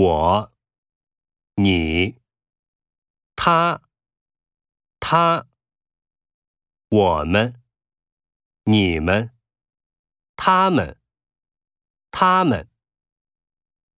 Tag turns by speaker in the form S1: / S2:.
S1: 我你他他我们你们他们他们